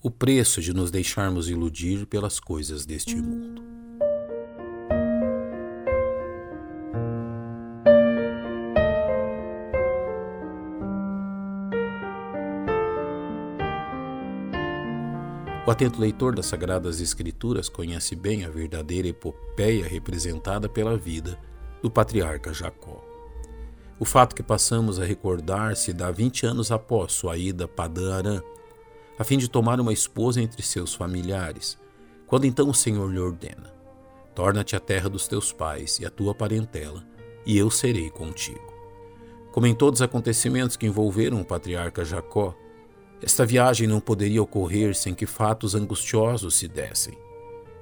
o preço de nos deixarmos iludir pelas coisas deste mundo. O atento leitor das Sagradas Escrituras conhece bem a verdadeira epopeia representada pela vida do patriarca Jacó. O fato que passamos a recordar se dá 20 anos após sua ida a Padã Arã, a fim de tomar uma esposa entre seus familiares, quando então o Senhor lhe ordena: Torna-te à terra dos teus pais e à tua parentela, e eu serei contigo. Como em todos os acontecimentos que envolveram o patriarca Jacó, esta viagem não poderia ocorrer sem que fatos angustiosos se dessem,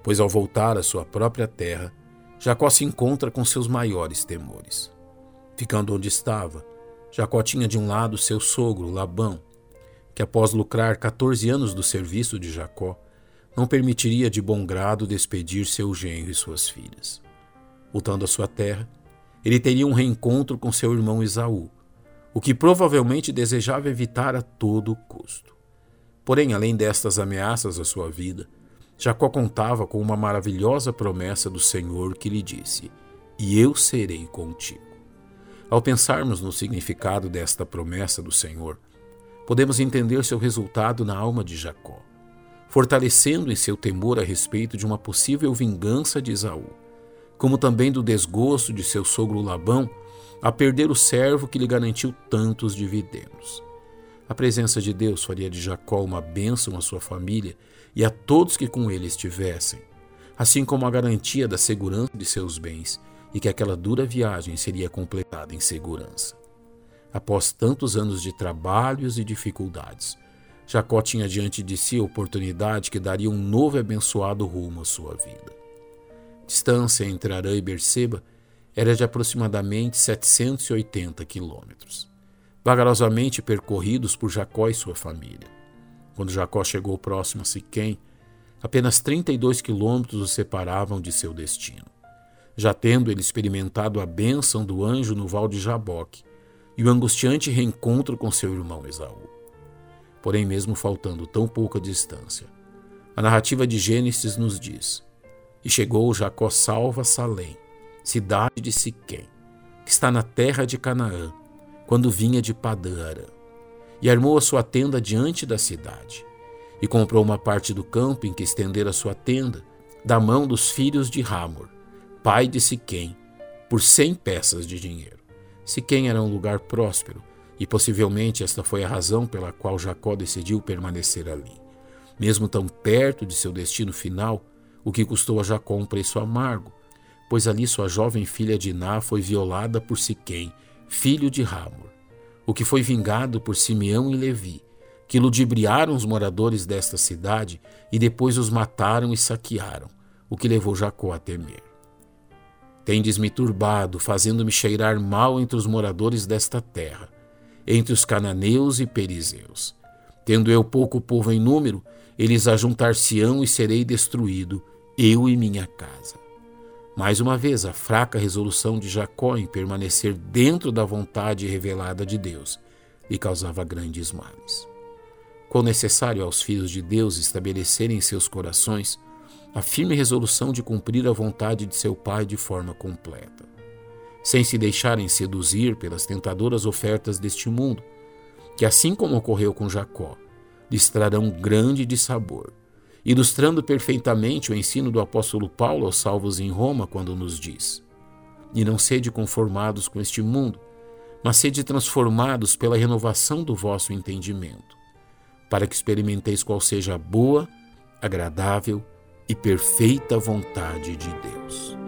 pois ao voltar à sua própria terra, Jacó se encontra com seus maiores temores. Ficando onde estava, Jacó tinha de um lado seu sogro, Labão, que após lucrar 14 anos do serviço de Jacó, não permitiria de bom grado despedir seu genro e suas filhas. Voltando à sua terra, ele teria um reencontro com seu irmão Esaú, o que provavelmente desejava evitar a todo custo. Porém, além destas ameaças à sua vida, Jacó contava com uma maravilhosa promessa do Senhor que lhe disse: E eu serei contigo. Ao pensarmos no significado desta promessa do Senhor, podemos entender seu resultado na alma de Jacó, fortalecendo em seu temor a respeito de uma possível vingança de Esaú, como também do desgosto de seu sogro Labão a perder o servo que lhe garantiu tantos dividendos. A presença de Deus faria de Jacó uma bênção à sua família e a todos que com ele estivessem, assim como a garantia da segurança de seus bens e que aquela dura viagem seria completada em segurança. Após tantos anos de trabalhos e dificuldades, Jacó tinha diante de si a oportunidade que daria um novo e abençoado rumo à sua vida. Distância entre Arã e Berseba era de aproximadamente 780 quilômetros, vagarosamente percorridos por Jacó e sua família. Quando Jacó chegou próximo a Siquém, apenas 32 quilômetros o separavam de seu destino. Já tendo ele experimentado a bênção do anjo no val de Jaboque e o angustiante reencontro com seu irmão Esaú. Porém, mesmo faltando tão pouca distância, a narrativa de Gênesis nos diz: E chegou Jacó salva Salém, cidade de Siquém, que está na terra de Canaã, quando vinha de Padã E armou a sua tenda diante da cidade, e comprou uma parte do campo em que estendera sua tenda, da mão dos filhos de Ramor, pai de Siquém, por cem peças de dinheiro. Siquém era um lugar próspero, e possivelmente esta foi a razão pela qual Jacó decidiu permanecer ali. Mesmo tão perto de seu destino final, o que custou a Jacó um preço amargo, pois ali sua jovem filha Diná foi violada por Siquém, filho de Ramor, o que foi vingado por Simeão e Levi, que ludibriaram os moradores desta cidade e depois os mataram e saquearam, o que levou Jacó a temer. Tendes-me turbado, fazendo-me cheirar mal entre os moradores desta terra, entre os cananeus e perizeus. Tendo eu pouco povo em número, eles ajuntar-se-ão e serei destruído, eu e minha casa. Mais uma vez, a fraca resolução de Jacó em permanecer dentro da vontade revelada de Deus lhe causava grandes males. Quão necessário aos filhos de Deus estabelecerem em seus corações a firme resolução de cumprir a vontade de seu Pai de forma completa, sem se deixarem seduzir pelas tentadoras ofertas deste mundo, que, assim como ocorreu com Jacó, lhes trarão grande dissabor ilustrando perfeitamente o ensino do apóstolo Paulo aos salvos em Roma, quando nos diz: E não sede conformados com este mundo, mas sede transformados pela renovação do vosso entendimento, para que experimenteis qual seja a boa, agradável e perfeita vontade de Deus.